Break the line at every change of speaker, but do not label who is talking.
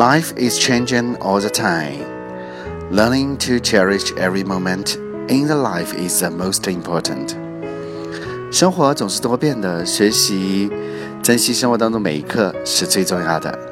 Life is changing all the time. Learning to cherish every moment in the life is the most important. 生活总是多变的，学习珍惜生活当中每一刻是最重要的。